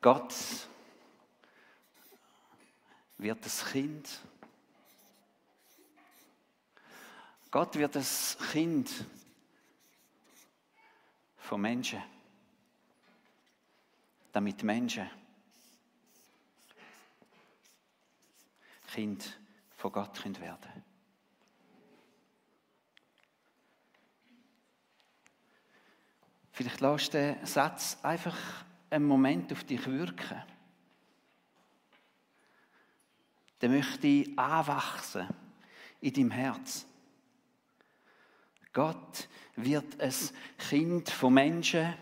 Gott wird das Kind. Gott wird das Kind von Menschen, damit Menschen Kind von Gott können werden Vielleicht lässt den Satz einfach einen Moment auf dich wirken. Dann möchte ich anwachsen in deinem Herz. Gott wird ein Kind von Menschen,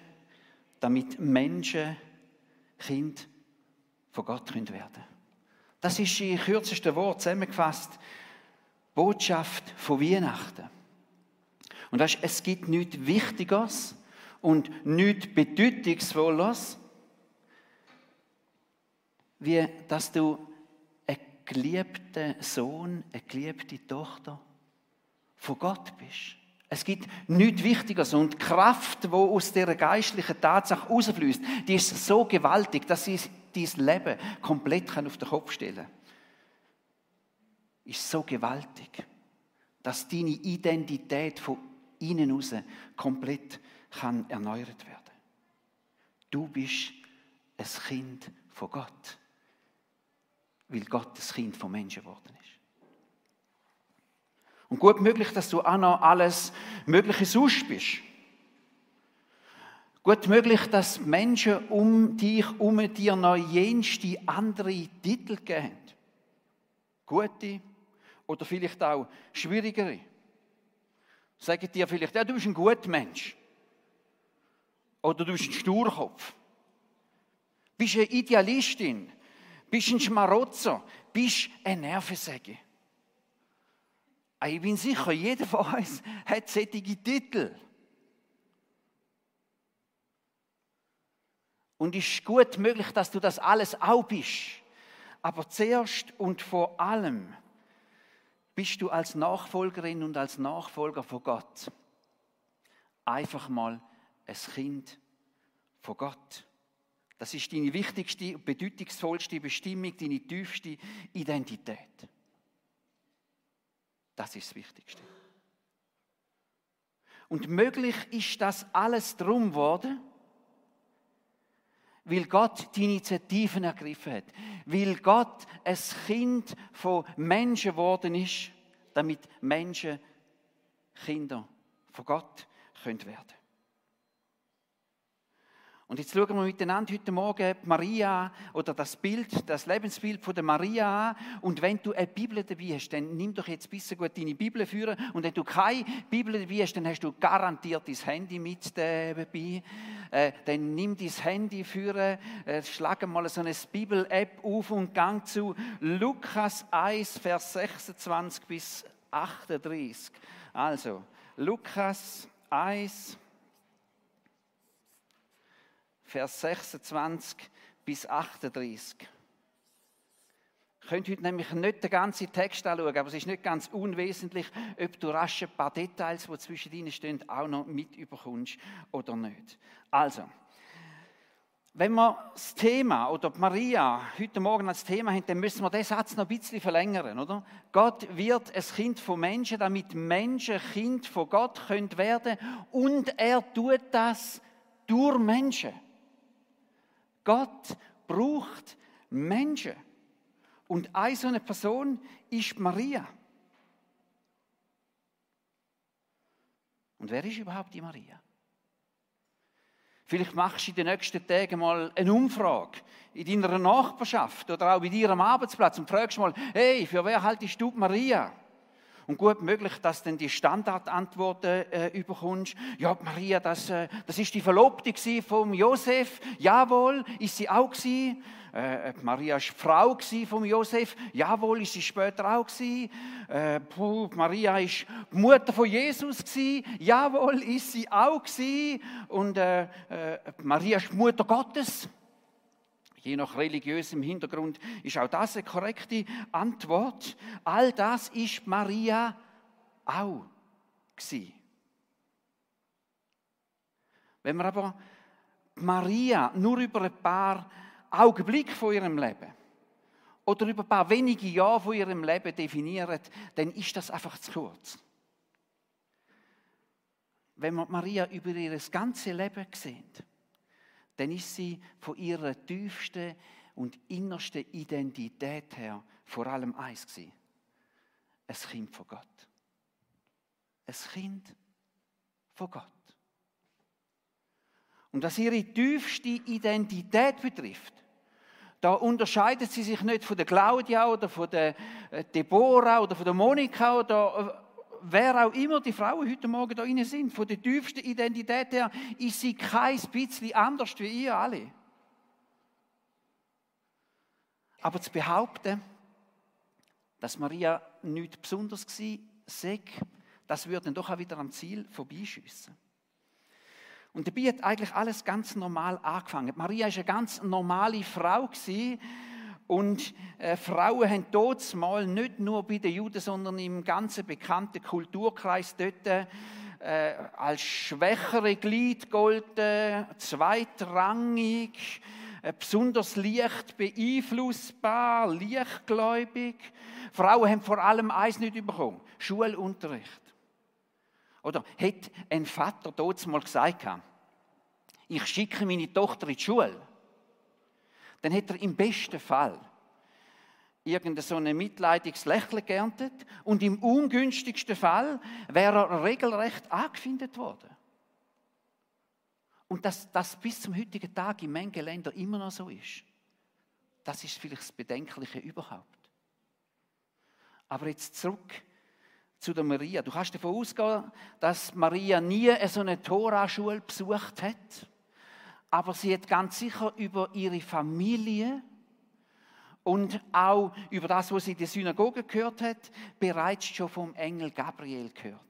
damit Menschen Kind von Gott werden können. Das ist in kürzesten Wort zusammengefasst Botschaft von Weihnachten. Und das ist, es gibt nichts Wichtiges und nichts Bedeutungsvolles, wie dass du ein geliebter Sohn, eine geliebte Tochter von Gott bist. Es gibt nichts Wichtiges und die Kraft, die aus dieser geistlichen Tatsache rausfließt, die ist so gewaltig, dass sie dein Leben komplett auf den Kopf stellen kann. Ist so gewaltig, dass deine Identität von innen raus komplett kann erneuert werden. Du bist ein Kind von Gott, weil Gott das Kind von Menschen geworden ist. Und gut möglich, dass du auch noch alles Mögliche sonst bist. Gut möglich, dass Menschen um dich, um dir noch jenste andere Titel geben. Gute oder vielleicht auch schwierigere. Sagen dir vielleicht, ja, du bist ein guter Mensch. Oder du bist ein Sturkopf. Bist eine Idealistin. Bist ein Schmarotzer. Bist ein Nervensäge. Ich bin sicher, jeder von uns hat solche Titel. Und es ist gut möglich, dass du das alles auch bist. Aber zuerst und vor allem bist du als Nachfolgerin und als Nachfolger von Gott einfach mal ein Kind von Gott. Das ist deine wichtigste, bedeutungsvollste Bestimmung, deine tiefste Identität. Das ist das Wichtigste. Und möglich ist das alles drum worden, weil Gott die Initiativen ergriffen hat, weil Gott ein Kind von Menschen geworden ist, damit Menschen Kinder von Gott können werden und jetzt schauen wir miteinander heute Morgen Maria oder das Bild, das Lebensbild von der Maria an. Und wenn du eine Bibel dabei hast, dann nimm doch jetzt bisschen gut deine Bibel führen. Und wenn du keine Bibel dabei hast, dann hast du garantiert dein Handy mit dabei. Äh, dann nimm dein Handy führen, äh, schlag mal so eine Bibel-App auf und gang zu Lukas 1, Vers 26 bis 38. Also, Lukas 1, Vers 26 bis 38. Ihr könnt heute nämlich nicht den ganzen Text anschauen, aber es ist nicht ganz unwesentlich, ob du rasch ein paar Details, die zwischen ihnen stehen, auch noch mit überkommst oder nicht. Also, wenn wir das Thema oder Maria heute Morgen als Thema haben, dann müssen wir den Satz noch ein bisschen verlängern, oder? Gott wird ein Kind von Menschen, damit Menschen Kind von Gott können werden und er tut das durch Menschen. Gott braucht Menschen. Und eine so eine Person ist Maria. Und wer ist überhaupt die Maria? Vielleicht machst du in den nächsten Tagen mal eine Umfrage in deiner Nachbarschaft oder auch bei dir am Arbeitsplatz und fragst mal, hey, für wer haltest du Maria? Und gut möglich, dass du dann die Standardantworten äh, überkommst. Ja, Maria, das, äh, das ist die Verlobte von Josef. Jawohl, ist sie auch gewesen. Äh, Maria war Frau von Josef. Jawohl, ist sie später auch gewesen. Äh, puh, Maria ist die Mutter von Jesus gewesen. Jawohl, ist sie auch gewesen. Und äh, äh, Maria ist Mutter Gottes. Je nach religiösem Hintergrund ist auch das eine korrekte Antwort. All das ist Maria auch gewesen. Wenn wir aber Maria nur über ein paar Augenblick von ihrem Leben oder über ein paar wenige Jahre von ihrem Leben definieren, dann ist das einfach zu kurz. Wenn wir Maria über ihr ganzes Leben sehen, dann ist sie von ihrer tiefsten und innersten Identität her vor allem eins gewesen. Ein Kind von Gott. Ein Kind von Gott. Und was ihre tiefste Identität betrifft, da unterscheidet sie sich nicht von der Claudia oder von der äh, Deborah oder von der Monika oder äh, wer auch immer die Frauen heute Morgen da inne sind. Von der tiefsten Identität her ist sie kein bisschen anders wie ihr alle. Aber zu behaupten, dass Maria nichts Besonderes war, das würde dann doch auch wieder am Ziel vorbeischiessen. Und dabei hat eigentlich alles ganz normal angefangen. Maria war eine ganz normale Frau und äh, Frauen haben dort mal nicht nur bei den Juden, sondern im ganzen bekannten Kulturkreis dort äh, als schwächere Glied golden, zweitrangig, äh, besonders leicht beeinflussbar, leichtgläubig. Frauen haben vor allem eins nicht bekommen: Schulunterricht. Oder hat ein Vater dort mal gesagt, ich schicke meine Tochter in die Schule, dann hätte er im besten Fall irgendein so ein mitleidiges Lächeln geerntet und im ungünstigsten Fall wäre er regelrecht angefindet worden. Und dass das bis zum heutigen Tag in manchen Ländern immer noch so ist, das ist vielleicht das Bedenkliche überhaupt. Aber jetzt zurück zu der Maria. Du kannst davon ausgehen, dass Maria nie so eine Toraschule besucht hat, aber sie hat ganz sicher über ihre Familie und auch über das, was sie in der Synagoge gehört hat, bereits schon vom Engel Gabriel gehört.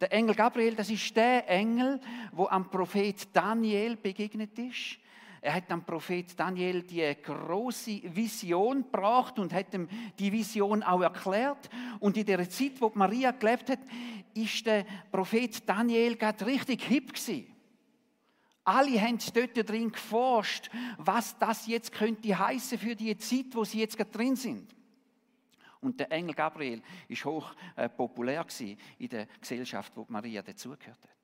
Der Engel Gabriel, das ist der Engel, wo am Prophet Daniel begegnet ist. Er hat am Prophet Daniel die große Vision gebracht und hat ihm die Vision auch erklärt. Und in der Zeit, wo Maria gelebt hat, ist der Prophet Daniel gerade richtig hip gewesen. Alle haben dort drin geforscht, was das jetzt könnte heißen für die Zeit, wo sie jetzt drin sind. Und der Engel Gabriel ist hoch äh, populär in der Gesellschaft, wo Maria dazugehört hat.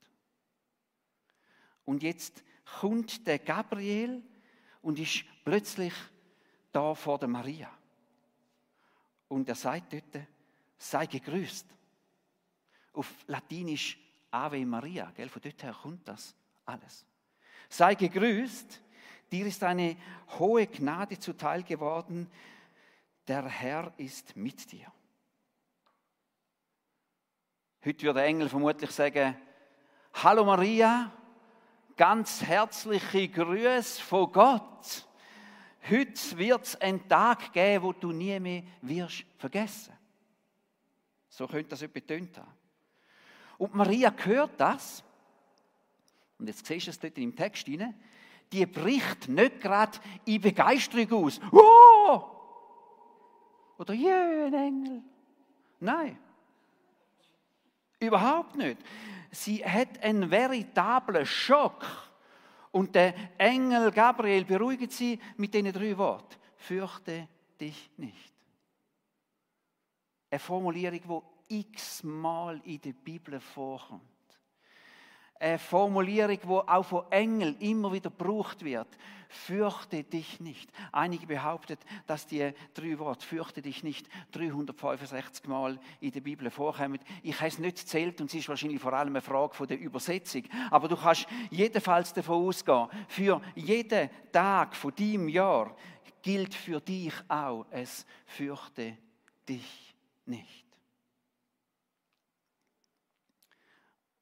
Und jetzt kommt der Gabriel und ist plötzlich da vor der Maria. Und er sagt dort, sei gegrüßt. Auf Latinisch Ave Maria, gell? von dort her kommt das alles. Sei gegrüßt, dir ist eine hohe Gnade zuteil geworden, der Herr ist mit dir. Heute würde der Engel vermutlich sagen, Hallo Maria, ganz herzliche Grüße von Gott. Heute wird es einen Tag geben, wo du nie mehr wirst vergessen. So könnte das betont haben. Und Maria hört das. Und jetzt siehst du es dort im Text hinein. Die bricht nicht gerade in Begeisterung aus. Oh! Oder, yeah, ein Engel. Nein. Überhaupt nicht. Sie hat einen veritablen Schock. Und der Engel Gabriel beruhigt sie mit diesen drei Worten. Fürchte dich nicht. Eine Formulierung, die x-mal in der Bibel vorkommt eine Formulierung, wo auch von Engeln immer wieder gebraucht wird. Fürchte dich nicht. Einige behaupten, dass die drei Worte fürchte dich nicht 365 Mal in der Bibel vorkommen. Ich habe es nicht zählt und es ist wahrscheinlich vor allem eine Frage der Übersetzung. Aber du kannst jedenfalls davon ausgehen, für jeden Tag von deinem Jahr gilt für dich auch es fürchte dich nicht.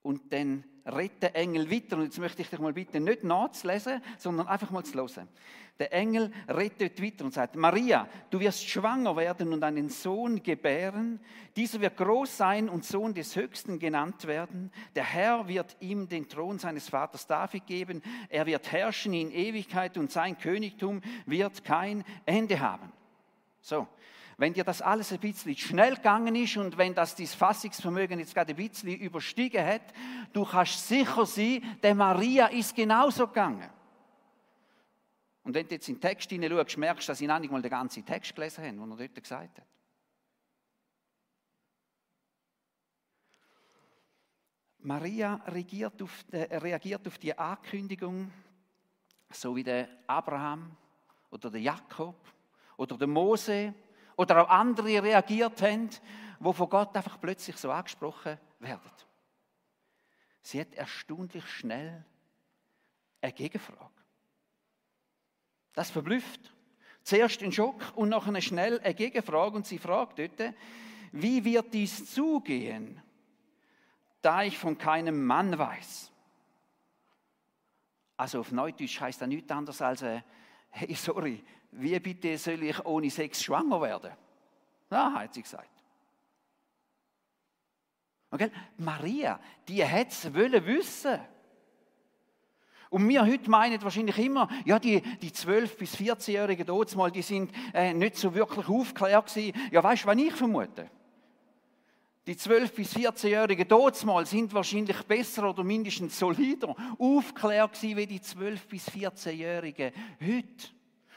Und dann redet der Engel weiter. Und jetzt möchte ich dich mal bitten, nicht nachzulesen, sondern einfach mal zu hören. Der Engel redet weiter und sagt, Maria, du wirst schwanger werden und einen Sohn gebären. Dieser wird groß sein und Sohn des Höchsten genannt werden. Der Herr wird ihm den Thron seines Vaters David geben. Er wird herrschen in Ewigkeit und sein Königtum wird kein Ende haben. So, wenn dir das alles ein bisschen schnell gegangen ist und wenn das dein Fassungsvermögen jetzt gerade ein bisschen überstiegen hat, du kannst sicher sein, der Maria ist genauso gegangen. Und wenn du jetzt in den Text hineinschaust, merkst du, dass nicht mal den ganzen Text gelesen haben, den er dort gesagt hat. Maria auf, die, reagiert auf die Ankündigung, so wie der Abraham oder der Jakob oder der Mose oder auch andere reagiert haben, wo von Gott einfach plötzlich so angesprochen werden. Sie hat erstaunlich schnell eine Gegenfrage. Das verblüfft. Zuerst ein Schock und nachher schnell eine Gegenfrage und sie fragt dort, wie wird dies zugehen, da ich von keinem Mann weiß? Also auf Neudeutsch heißt das nichts anderes als, äh, hey, sorry, wie bitte soll ich ohne Sex schwanger werden? Ja, hat sie gesagt. Okay? Maria, die hätte es wissen und wir heute meinen wahrscheinlich immer, ja, die, die 12- bis 14-Jährigen dort mal, die sind äh, nicht so wirklich aufgeklärt gewesen. Ja, weißt du, was ich vermute? Die 12- bis 14-Jährigen dort mal sind wahrscheinlich besser oder mindestens solider aufgeklärt wie die 12- bis 14-Jährigen heute.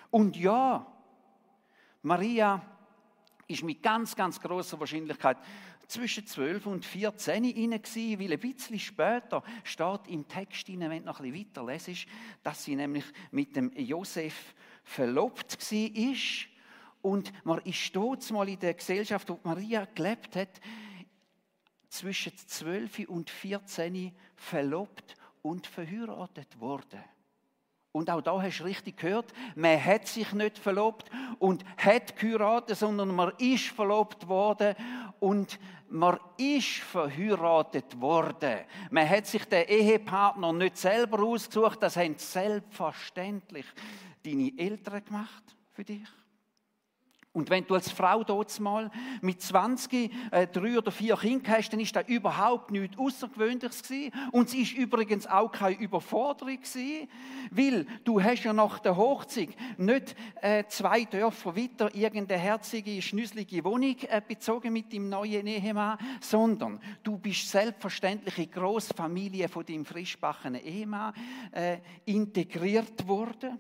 Und ja, Maria ist mit ganz, ganz großer Wahrscheinlichkeit zwischen 12 und 14 inne weil ein bisschen später steht im Text inne, wenn du noch ein bisschen weiter lesest, dass sie nämlich mit dem Josef verlobt gsi ist und man ist stolz mal in der Gesellschaft, wo Maria gelebt hat, zwischen 12 und 14 verlobt und verheiratet worden. Und auch da hast du richtig gehört, man hat sich nicht verlobt und hat geheiratet, sondern man ist verlobt worden und man ist verheiratet worden. Man hat sich den Ehepartner nicht selber ausgesucht, das haben selbstverständlich deine Eltern gemacht für dich. Und wenn du als Frau dort mal mit 20 äh, drei oder vier Kinder hast, dann ist das überhaupt nichts Außergewöhnliches gewesen. Und es ist übrigens auch keine Überforderung gewesen, weil du hast ja nach der Hochzeit nicht äh, zwei Dörfer weiter irgendeine herzige, schnüsselige Wohnung äh, bezogen mit dem neuen Ehemann, sondern du bist selbstverständlich in die Großfamilie von dem frischbackenen Ehemann äh, integriert worden.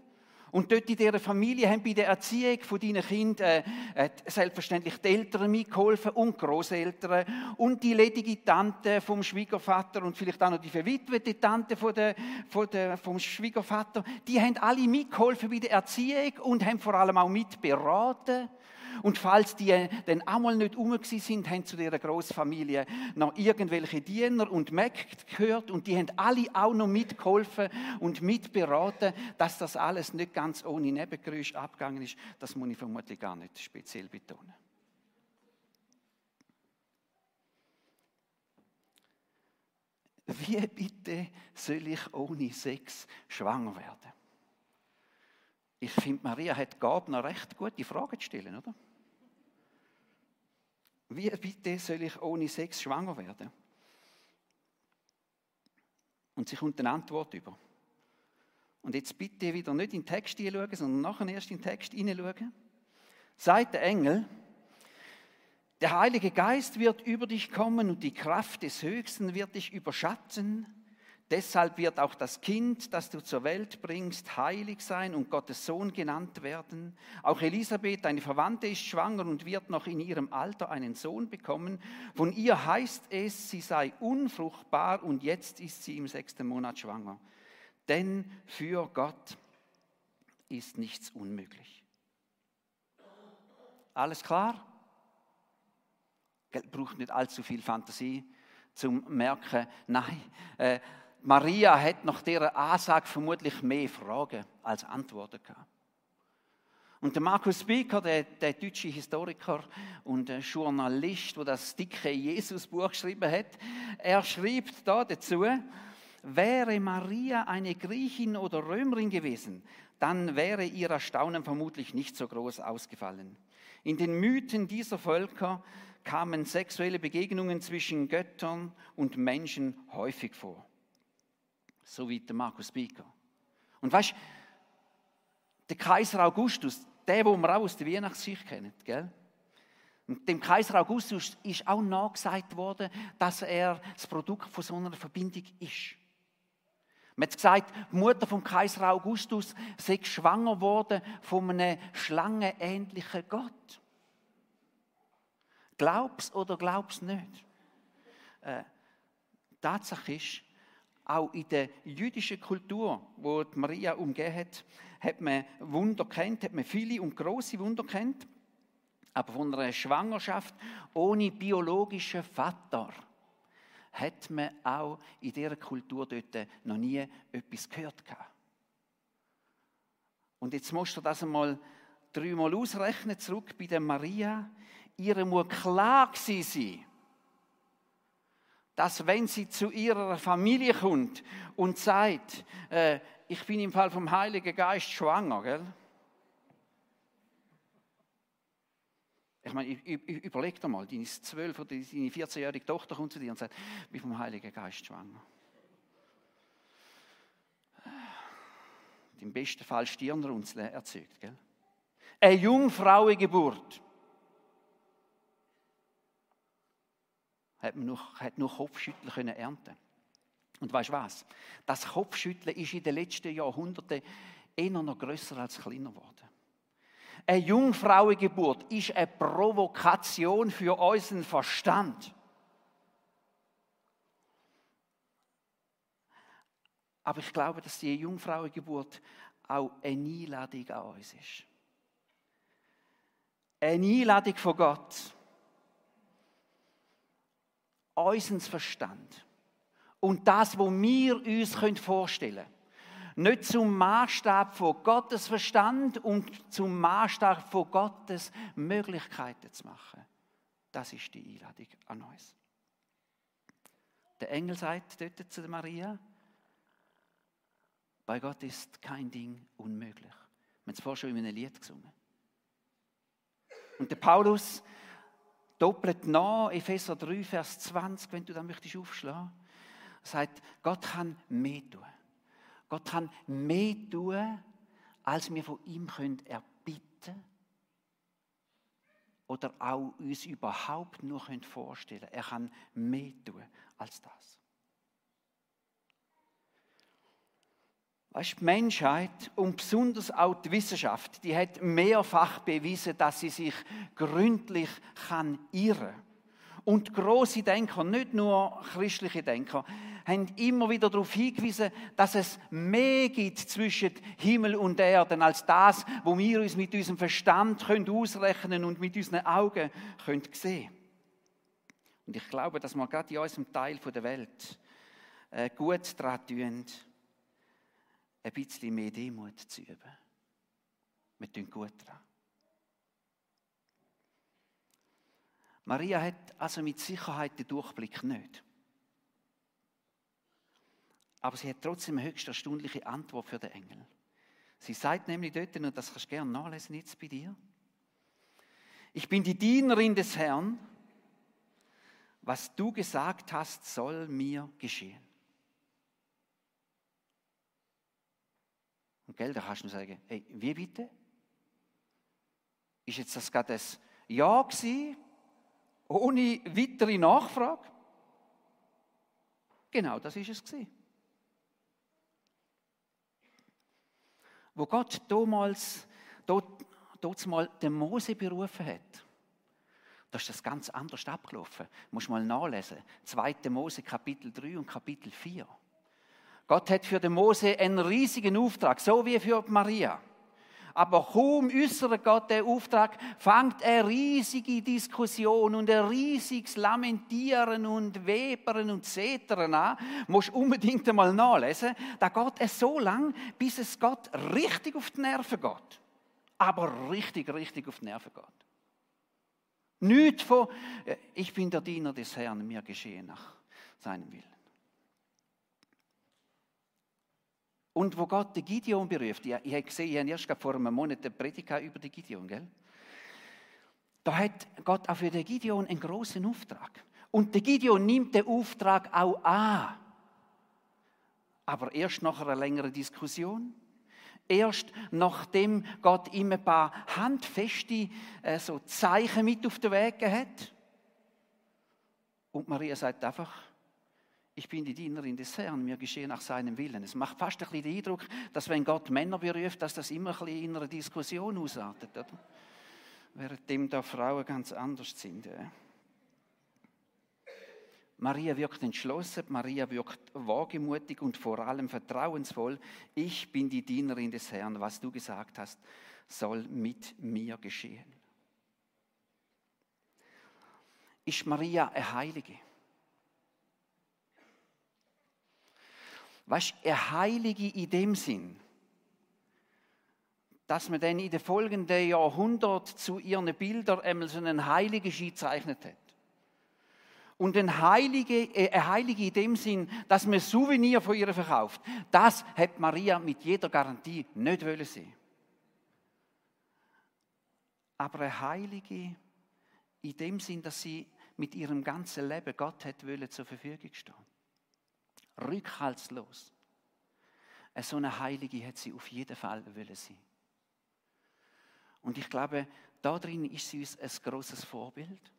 Und dort in dieser Familie haben bei der Erziehung von deinen Kindern äh, selbstverständlich die Eltern mitgeholfen und die Großeltern und die ledige Tante vom Schwiegervater und vielleicht auch noch die verwitwete Tante von der, von der, vom Schwiegervater. Die haben alle mitgeholfen bei der Erziehung und haben vor allem auch mitberaten. Und falls die dann einmal nicht um sind, haben zu dieser Großfamilie noch irgendwelche Diener und Mägde gehört und die haben alle auch noch mitgeholfen und mitberaten, dass das alles nicht ganz ohne Nebengeräusch abgegangen ist. Das muss ich vermutlich gar nicht speziell betonen. Wie bitte soll ich ohne Sex schwanger werden? Ich finde, Maria hat noch recht gute Fragen zu stellen, oder? Wie bitte soll ich ohne Sex schwanger werden? Und sie kommt eine Antwort über. Und jetzt bitte wieder nicht in den Text hineinschauen, sondern nachher erst in den Text hineinschauen. Sagt der Engel, der Heilige Geist wird über dich kommen und die Kraft des Höchsten wird dich überschatten. Deshalb wird auch das Kind, das du zur Welt bringst, heilig sein und Gottes Sohn genannt werden. Auch Elisabeth, deine Verwandte, ist schwanger und wird noch in ihrem Alter einen Sohn bekommen. Von ihr heißt es, sie sei unfruchtbar und jetzt ist sie im sechsten Monat schwanger. Denn für Gott ist nichts unmöglich. Alles klar? Braucht nicht allzu viel Fantasie zum Merken, nein, äh, Maria hat nach dieser Ansage vermutlich mehr Fragen als Antworten gehabt. Und der Markus Becker, der, der deutsche Historiker und Journalist, der das dicke Jesusbuch geschrieben hat, er schreibt da dazu, wäre Maria eine Griechin oder Römerin gewesen, dann wäre ihr Erstaunen vermutlich nicht so groß ausgefallen. In den Mythen dieser Völker kamen sexuelle Begegnungen zwischen Göttern und Menschen häufig vor so wie der Markus Bieger. Und weißt der Kaiser Augustus, der, wo wir auch aus der Weihnachtsschicht kennen, gell? Und dem Kaiser Augustus ist auch nachgesagt worden, dass er das Produkt von so einer Verbindung ist. Man hat gesagt, die Mutter vom Kaiser Augustus sei schwanger geworden von einem schlangenähnlichen Gott. Glaub's oder glaub's nicht? Äh, Tatsache ist, auch in der jüdischen Kultur, wo die Maria umgeben hat, hat man Wunder kennt, hat man viele und große Wunder kennt. Aber von einer Schwangerschaft ohne biologischen Vater hat man auch in dieser Kultur dort noch nie etwas gehört. Und jetzt musst du das einmal dreimal ausrechnen, zurück bei der Maria. Ihre muss klar sein, dass wenn sie zu ihrer Familie kommt und sagt, äh, ich bin im Fall vom Heiligen Geist schwanger, gell? Ich meine, überleg dir mal, deine 12- oder deine 14-jährige Tochter kommt zu dir und sagt, ich bin vom Heiligen Geist schwanger. Im besten Fall Stirnrunzeln erzeugt. Gell? Eine Jungfrauengeburt. Hat man nur, hat nur Kopfschütteln können ernten. Und weißt du was? Das Kopfschütteln ist in den letzten Jahrhunderten eher noch größer als kleiner geworden. Eine Jungfrauengeburt ist eine Provokation für unseren Verstand. Aber ich glaube, dass die Jungfrauengeburt auch eine Einladung an uns ist. Eine Einladung von Gott. Unseren Verstand. Und das, was wir uns vorstellen können nicht zum Maßstab von Gottes Verstand und zum Maßstab von Gottes Möglichkeiten zu machen. Das ist die Einladung an uns. Der Engel sagt dort zu Maria, bei Gott ist kein Ding unmöglich. Wir haben es vorher schon in einem Lied gesungen. Und der Paulus doppelt nach, Epheser 3, Vers 20, wenn du da möchtest aufschlagen, sagt, Gott kann mehr tun. Gott kann mehr tun, als wir von ihm können erbitten oder auch uns überhaupt nur vorstellen können. Er kann mehr tun als das. Weißt, die Menschheit und besonders auch die Wissenschaft, die hat mehrfach bewiesen, dass sie sich gründlich kann irren. Und große Denker, nicht nur christliche Denker, haben immer wieder darauf hingewiesen, dass es mehr gibt zwischen Himmel und Erde als das, wo wir uns mit unserem Verstand können ausrechnen und mit unseren Augen können sehen. Und ich glaube, dass wir gerade in unserem Teil der Welt äh, gut daran tun, ein bisschen mehr Demut zu üben. Wir tun gut daran. Maria hat also mit Sicherheit den Durchblick nicht. Aber sie hat trotzdem eine höchst erstaunliche Antwort für den Engel. Sie sagt nämlich dort, und das kannst du gerne nachlesen jetzt bei dir, ich bin die Dienerin des Herrn, was du gesagt hast, soll mir geschehen. Und gell, da kannst du sagen, hey, wie bitte? Ist jetzt das gerade ein Ja gewesen? ohne weitere Nachfrage? Genau, das ist es gewesen. Wo Gott damals, dort, dort mal den Mose berufen hat, da ist das ganz anders abgelaufen. Du musst mal nachlesen. 2. Mose Kapitel 3 und Kapitel 4. Gott hat für den Mose einen riesigen Auftrag, so wie für Maria. Aber kaum äußert Gott den Auftrag, fängt eine riesige Diskussion und ein riesiges Lamentieren und Webern und Zetern an. Musst unbedingt einmal nachlesen. Da geht es so lang, bis es Gott richtig auf die Nerven geht. Aber richtig, richtig auf die Nerven geht. Nicht von, äh, ich bin der Diener des Herrn, mir geschehe nach seinem Willen. Und wo Gott den Gideon beruft, ich, ich habe gesehen, ich habe erst vor einem Monat eine Predigt über den Gideon, gell? Da hat Gott auch für den Gideon einen großen Auftrag. Und der Gideon nimmt den Auftrag auch an. Aber erst nach einer längeren Diskussion. Erst nachdem Gott ihm ein paar handfeste äh, so Zeichen mit auf den Weg hat. Und Maria sagt einfach, ich bin die Dienerin des Herrn, mir geschehe nach seinem Willen. Es macht fast ein bisschen den Eindruck, dass wenn Gott Männer beruft, dass das immer ein bisschen in einer Diskussion ausartet. Oder? Währenddem da Frauen ganz anders sind. Ja. Maria wirkt entschlossen, Maria wirkt wagemutig und vor allem vertrauensvoll. Ich bin die Dienerin des Herrn, was du gesagt hast, soll mit mir geschehen. Ist Maria eine Heilige? Weißt eine Heilige in dem Sinn, dass man dann in den folgenden Jahrhunderten zu ihren Bildern einmal so einen Heiligen gezeichnet hat. Und ein Heilige, äh, Heilige in dem Sinn, dass man Souvenir von ihr verkauft, das hat Maria mit jeder Garantie nicht wollen sehen. Aber eine Heilige in dem Sinn, dass sie mit ihrem ganzen Leben Gott hat wollen zur Verfügung stehen. Rückhaltslos. So eine Heilige hat sie auf jeden Fall wollen sein. Und ich glaube, da drin ist sie uns ein großes Vorbild.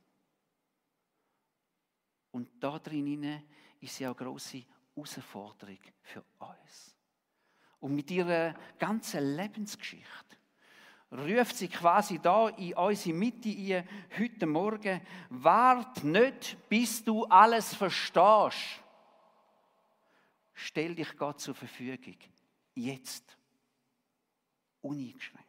Und da drin ist sie auch eine große Herausforderung für uns. Und mit ihrer ganzen Lebensgeschichte ruft sie quasi da in unsere Mitte ein, heute Morgen, wart nicht, bis du alles verstehst. Stell dich Gott zur Verfügung. Jetzt. Uneingeschränkt.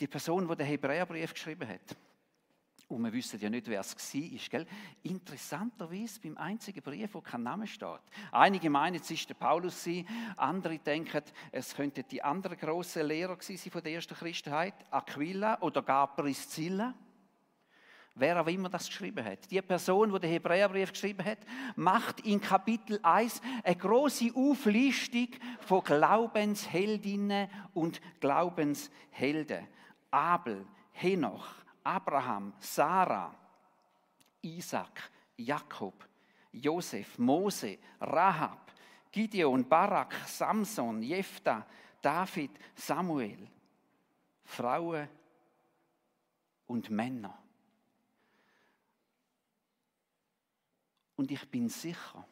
die Person, die den Hebräerbrief geschrieben hat, und wir wissen ja nicht, wer es war, gell? interessanterweise beim einzigen Brief, wo kein Name steht. Einige meinen, es ist der Paulus, andere denken, es könnte die andere große Lehrer sein von der ersten Christenheit, Aquila oder gar Priscilla. Wer auch immer das geschrieben hat. Die Person, die den Hebräerbrief geschrieben hat, macht in Kapitel 1 eine große Auflistung von Glaubensheldinnen und Glaubenshelden. Abel, Henoch, Abraham, Sarah, Isaac, Jakob, Josef, Mose, Rahab, Gideon, Barak, Samson, Jephthah, David, Samuel, Frauen und Männer. Und ich bin sicher,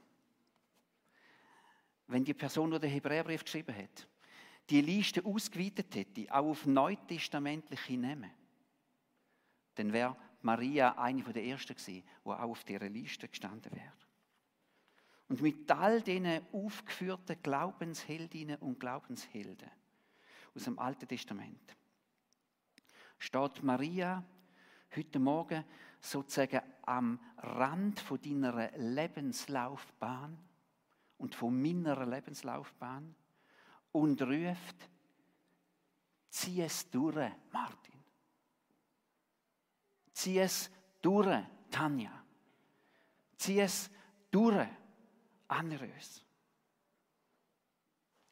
wenn die Person, die den Hebräerbrief geschrieben hat, die Liste ausgeweitet hätte, auch auf neutestamentliche Namen, dann wäre Maria eine der ersten gewesen, die auch auf dieser Liste gestanden wäre. Und mit all diesen aufgeführten Glaubensheldinnen und Glaubenshelden aus dem Alten Testament steht Maria heute Morgen sozusagen am Rand von deiner Lebenslaufbahn und von meiner Lebenslaufbahn und ruft, zieh es durch, Martin. Zieh es durch, Tanja. Zieh es durch, Anrös.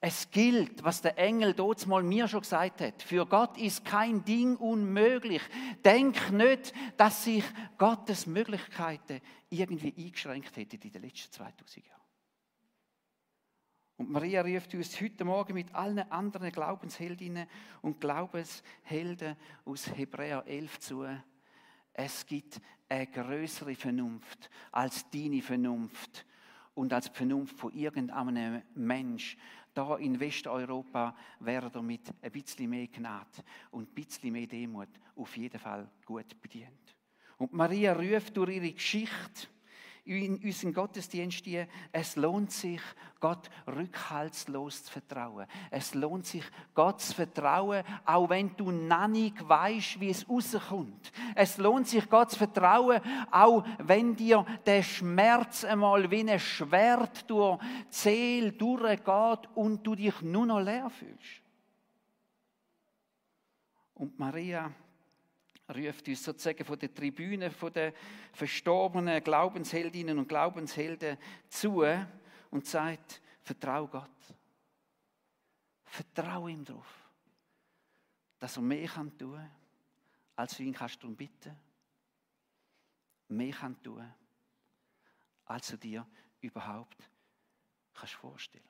Es gilt, was der Engel dort mal mir schon gesagt hat. Für Gott ist kein Ding unmöglich. Denk nicht, dass sich Gottes Möglichkeiten irgendwie eingeschränkt hätten in den letzten 2000 Jahren. Und Maria ruft uns heute Morgen mit allen anderen Glaubensheldinnen und Glaubenshelden aus Hebräer 11 zu. Es gibt eine größere Vernunft als deine Vernunft und als die Vernunft von irgendeinem Mensch. Da in Westeuropa wäre damit ein bisschen mehr Gnade und ein bisschen mehr Demut auf jeden Fall gut bedient. Und Maria ruft durch ihre Geschichte in unserem Gottesdienst die, es lohnt sich, Gott rückhaltslos zu vertrauen. Es lohnt sich, Gott zu vertrauen, auch wenn du noch nicht weißt, wie es rauskommt. Es lohnt sich, Gott zu vertrauen, auch wenn dir der Schmerz einmal wie ein Schwert durch die Seele durchgeht und du dich nur noch leer fühlst. Und Maria ruft uns sozusagen von der Tribüne, von den verstorbenen Glaubensheldinnen und Glaubenshelden zu und sagt, vertrau Gott. Vertrau ihm darauf, dass er mehr kann tun, als du ihn kannst darum bitten. Mehr kann tun, als du dir überhaupt kannst vorstellen.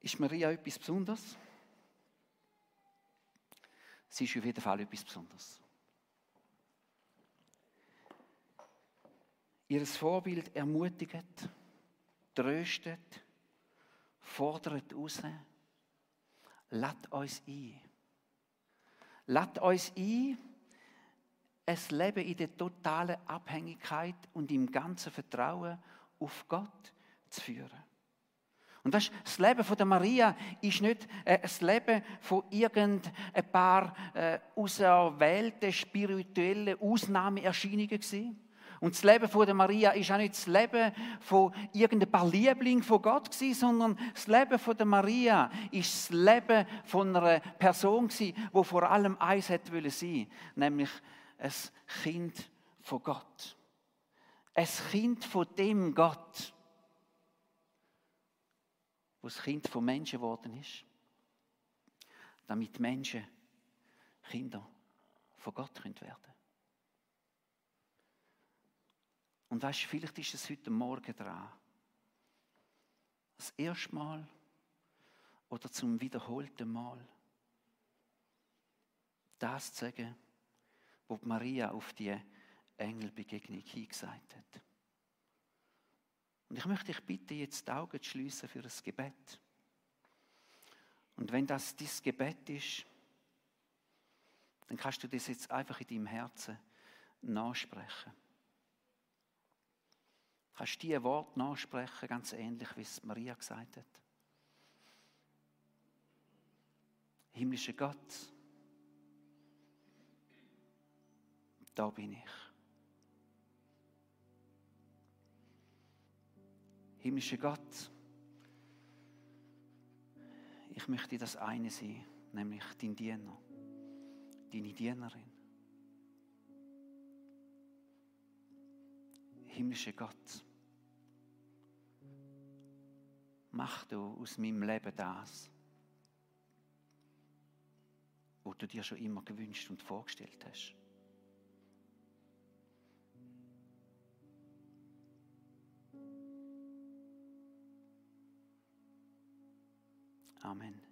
Ist Maria etwas Besonderes? Sie ist auf jeden Fall etwas Besonderes. Ihr Vorbild ermutigt, tröstet, fordert raus, lasst uns ein. Lasst uns ein, ein Leben in der totalen Abhängigkeit und im ganzen Vertrauen auf Gott zu führen. Und das, das Leben von der Maria ist nicht äh, das Leben von irgendein paar äh, auserwählten spirituellen Ausnahmeerscheinungen gewesen. Und das Leben von der Maria ist auch nicht das Leben von irgendein paar Lieblingen von Gott gewesen, sondern das Leben von der Maria ist das Leben von einer Person gewesen, wo vor allem eins hätte wollen sein, nämlich ein Kind von Gott. Ein Kind von dem Gott, wo das Kind von Menschen geworden ist, damit Menschen Kinder von Gott werden können. Und weißt, vielleicht ist es heute Morgen dran. Das erste Mal oder zum wiederholten Mal das zu sagen, was Maria auf die Engelbegegnung hingesagt hat. Und ich möchte dich bitten, jetzt die Augen zu schließen für das Gebet. Und wenn das dein Gebet ist, dann kannst du das jetzt einfach in deinem Herzen nachsprechen kannst du diese Worte nachsprechen, ganz ähnlich, wie es Maria gesagt hat. Himmlischer Gott, da bin ich. Himmlischer Gott, ich möchte das eine sein, nämlich dein Diener, deine Dienerin. Himmlischer Gott, mach du aus meinem Leben das, was du dir schon immer gewünscht und vorgestellt hast. Amen.